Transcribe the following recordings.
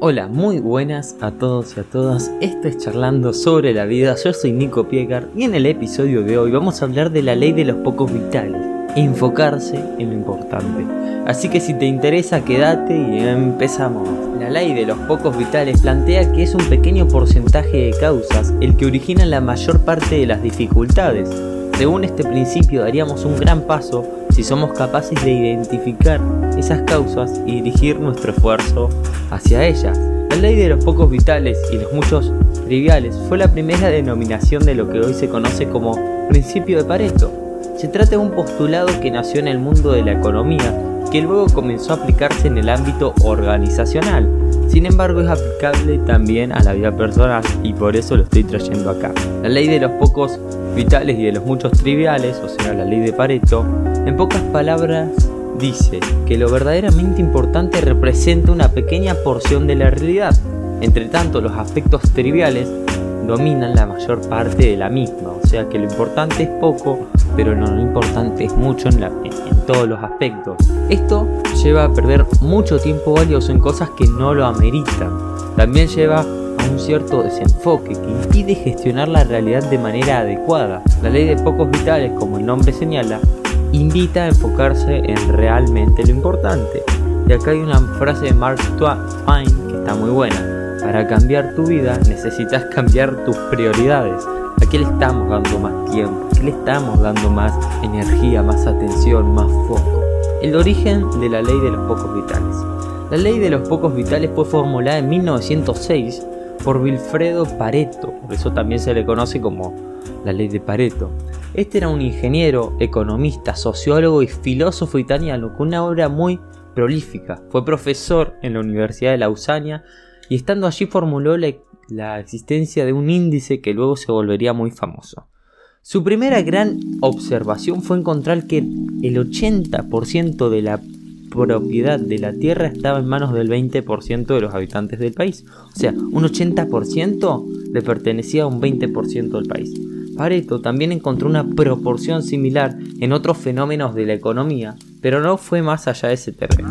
Hola, muy buenas a todos y a todas. Esto es Charlando sobre la vida. Yo soy Nico Piegar y en el episodio de hoy vamos a hablar de la ley de los pocos vitales. Enfocarse en lo importante. Así que si te interesa, quédate y empezamos. La ley de los pocos vitales plantea que es un pequeño porcentaje de causas el que origina la mayor parte de las dificultades. Según este principio daríamos un gran paso si somos capaces de identificar esas causas y dirigir nuestro esfuerzo hacia ellas. La ley de los pocos vitales y los muchos triviales fue la primera denominación de lo que hoy se conoce como principio de Pareto. Se trata de un postulado que nació en el mundo de la economía que luego comenzó a aplicarse en el ámbito organizacional. Sin embargo, es aplicable también a la vida personal y por eso lo estoy trayendo acá. La ley de los pocos vitales y de los muchos triviales, o sea, la ley de Pareto, en pocas palabras dice que lo verdaderamente importante representa una pequeña porción de la realidad. Entre tanto, los aspectos triviales dominan la mayor parte de la misma, o sea que lo importante es poco, pero lo importante es mucho en, todos los aspectos. Esto lleva a perder mucho tiempo valioso en cosas que no lo ameritan. También lleva a un cierto desenfoque que impide gestionar la realidad de manera adecuada. La ley de pocos vitales, como el nombre señala, invita a enfocarse en realmente lo importante. Y acá hay una frase de Mark Twain que está muy buena. Para cambiar tu vida necesitas cambiar tus prioridades. ¿A qué le estamos dando más tiempo? ¿A qué le estamos dando más energía, más atención, más foco? El origen de la ley de los pocos vitales. La ley de los pocos vitales fue formulada en 1906 por Wilfredo Pareto, por eso también se le conoce como la ley de Pareto. Este era un ingeniero, economista, sociólogo y filósofo italiano con una obra muy prolífica. Fue profesor en la Universidad de Lausania y estando allí formuló la, existencia de un índice que luego se volvería muy famoso. Su primera gran observación fue encontrar que el 80% de la propiedad de la tierra estaba en manos del 20% de los habitantes del país. O sea, un 80% le pertenecía a un 20% del país. Pareto también encontró una proporción similar en otros fenómenos de la economía, pero no fue más allá de ese terreno.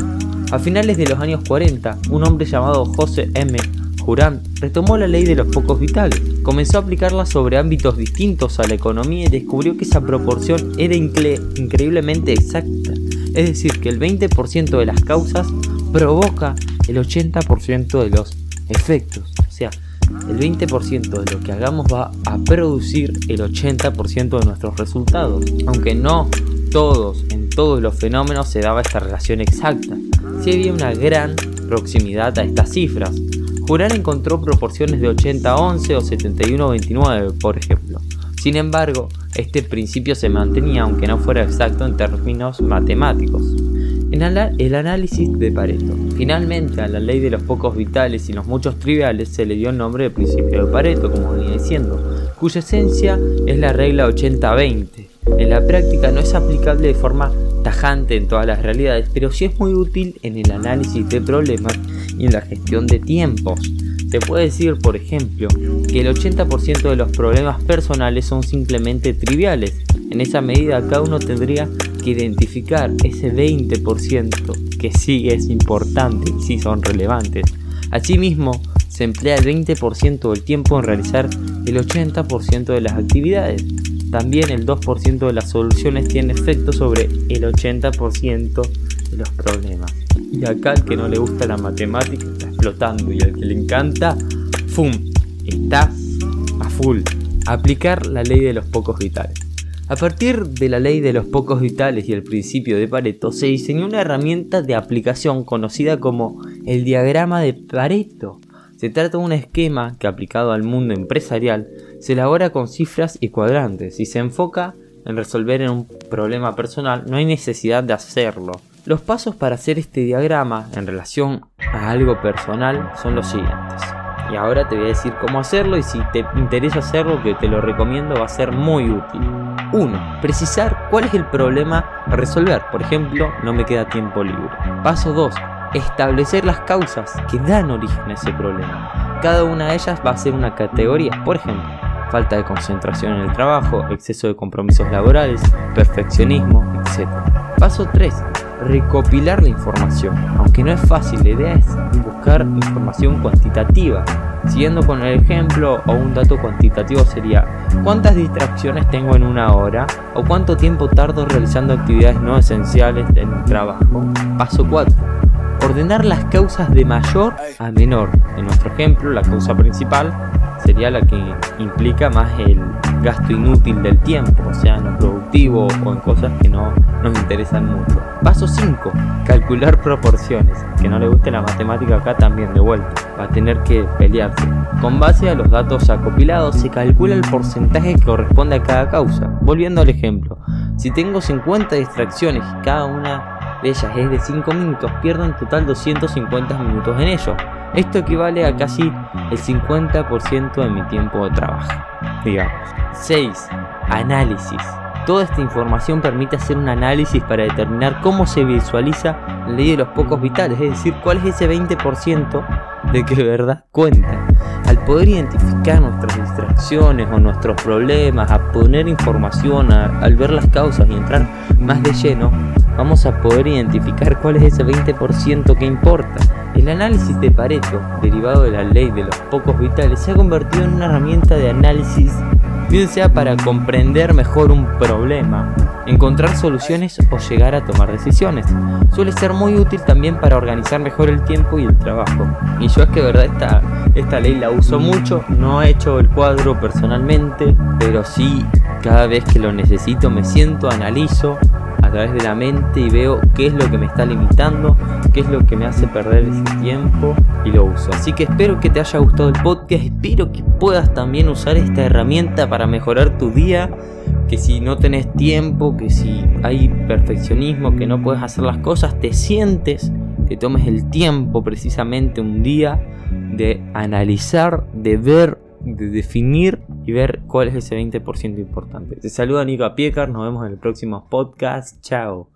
A finales de los años 40, un hombre llamado José M. Jurán retomó la ley de los pocos vitales, comenzó a aplicarla sobre ámbitos distintos a la economía y descubrió que esa proporción era increíblemente exacta, es decir, que el 20% de las causas provoca el 80% de los efectos. El 20% de lo que hagamos va a producir el 80% de nuestros resultados. Aunque no todos, en todos los fenómenos se daba esta relación exacta, sí había una gran proximidad a estas cifras. Jurar encontró proporciones de 80-11 o 71-29, por ejemplo. Sin embargo, este principio se mantenía aunque no fuera exacto en términos matemáticos en el análisis de Pareto. Finalmente, a la ley de los pocos vitales y los muchos triviales se le dio el nombre de principio de Pareto, como venía diciendo, cuya esencia es la regla 80-20. En la práctica no es aplicable de forma tajante en todas las realidades, pero sí es muy útil en el análisis de problemas y en la gestión de tiempos. Se puede decir, por ejemplo, que el 80% de los problemas personales son simplemente triviales. En esa medida cada uno tendría que identificar ese 20% que sí es importante y sí son relevantes. Asimismo, se emplea el 20% del tiempo en realizar el 80% de las actividades. También el 2% de las soluciones tiene efecto sobre el 80% de los problemas. Y acá al que no le gusta la matemática está explotando y al que le encanta, ¡fum! Está a full. Aplicar la ley de los pocos vitales. A partir de la ley de los pocos vitales y el principio de Pareto, se diseñó una herramienta de aplicación conocida como el diagrama de Pareto. Se trata de un esquema que aplicado al mundo empresarial se elabora con cifras y cuadrantes y se enfoca en resolver un problema personal, no hay necesidad de hacerlo. Los pasos para hacer este diagrama en relación a algo personal son los siguientes. Y ahora te voy a decir cómo hacerlo y si te interesa hacerlo, que te lo recomiendo, va a ser muy útil. 1. Precisar cuál es el problema a resolver. Por ejemplo, no me queda tiempo libre. Paso 2. Establecer las causas que dan origen a ese problema. Cada una de ellas va a ser una categoría. Por ejemplo, falta de concentración en el trabajo, exceso de compromisos laborales, perfeccionismo, etc. Paso 3 recopilar la información, aunque no es fácil, la idea es buscar información cuantitativa. Siguiendo con el ejemplo o un dato cuantitativo sería cuántas distracciones tengo en una hora o cuánto tiempo tardo realizando actividades no esenciales en el trabajo. Paso 4. Ordenar las causas de mayor a menor. En nuestro ejemplo, la causa principal sería la que implica más el gasto inútil del tiempo, o sea, en lo productivo o en cosas que no nos interesan mucho. Paso 5. Calcular proporciones. Que no le guste la matemática acá también de vuelta. Va a tener que pelearse. Con base a los datos acopilados se calcula el porcentaje que corresponde a cada causa. Volviendo al ejemplo. Si tengo 50 distracciones y cada una de ellas es de 5 minutos, pierdo en total 250 minutos en ello. Esto equivale a casi el 50% de mi tiempo de trabajo. Digamos. 6. Análisis. Toda esta información permite hacer un análisis para determinar cómo se visualiza la ley de los pocos vitales, es decir, cuál es ese 20% de que de verdad cuenta. Al poder identificar nuestras distracciones o nuestros problemas, a poner información, al ver las causas y entrar más de lleno, vamos a poder identificar cuál es ese 20% que importa. El análisis de Pareto, derivado de la ley de los pocos vitales, se ha convertido en una herramienta de análisis bien sea para comprender mejor un problema, encontrar soluciones o llegar a tomar decisiones. Suele ser muy útil también para organizar mejor el tiempo y el trabajo. Y yo es que verdad esta, esta ley la uso mucho, no he hecho el cuadro personalmente, pero sí cada vez que lo necesito me siento, analizo a través de la mente y veo qué es lo que me está limitando, qué es lo que me hace perder ese tiempo y lo uso. Así que espero que te haya gustado el podcast, espero que puedas también usar esta herramienta para mejorar tu día, que si no tenés tiempo, que si hay perfeccionismo, que no puedes hacer las cosas, te sientes, te tomes el tiempo precisamente un día de analizar, de ver, de definir y ver cuál es ese 20% importante. Te saluda Nico Piecar, nos vemos en el próximo podcast. Chao.